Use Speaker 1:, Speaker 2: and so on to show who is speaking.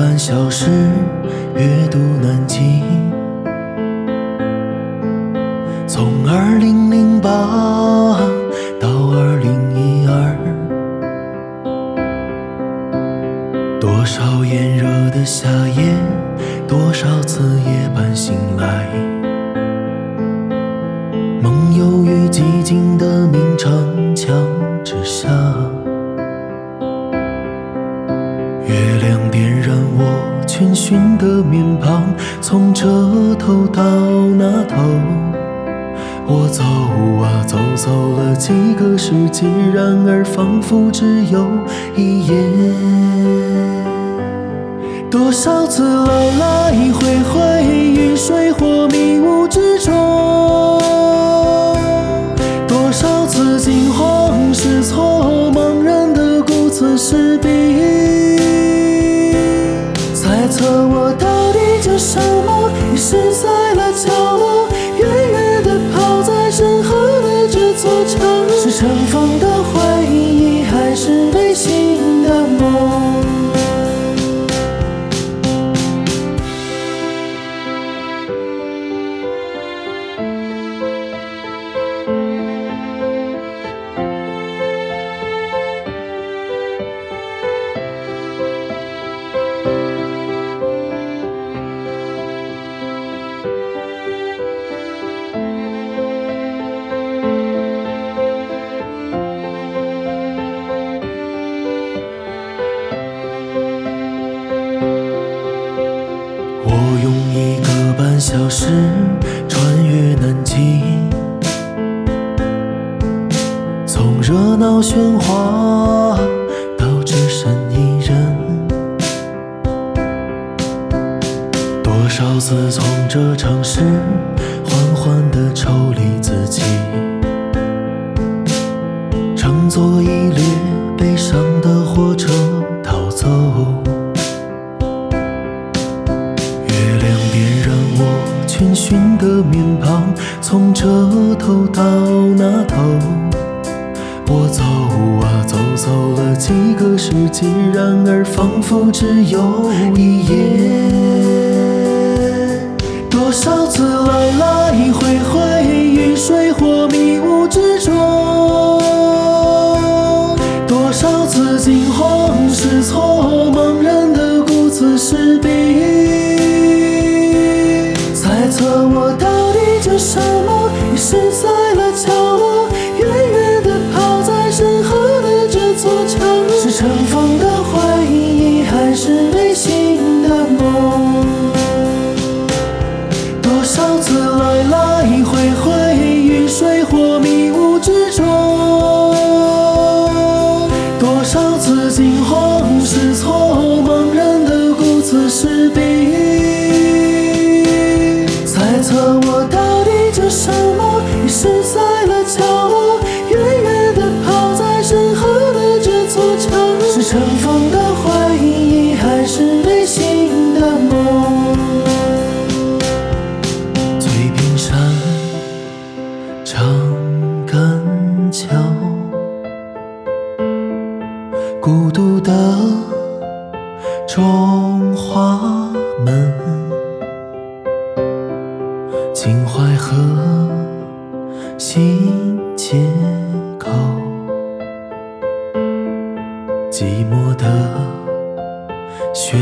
Speaker 1: 半小时阅读南京，从二零零八到二零一二，多少炎热的夏夜，多少次夜半醒来，梦游于寂静的明城墙之下。月亮点燃我逡巡的面庞，从这头到那头，我走啊走，走了几个世纪，然而仿佛只有一夜。多少次来来回回，于水或迷雾之中，猜测我到底叫什么？遗失在是穿越南极，从热闹喧哗到只身一人，多少次从这城市缓缓地抽离自己，乘坐一列悲伤这头到那头，我走啊走，走了几个世纪，然而仿佛只有一夜。多少次来来回回，于水火迷雾之中，多少次惊慌失措，惊慌失措，茫然的顾此失彼。猜测我到底叫什么？迷失在了角落，远远的抛在身后的这座城，是尘封中华门，秦淮河新街口，寂寞的喧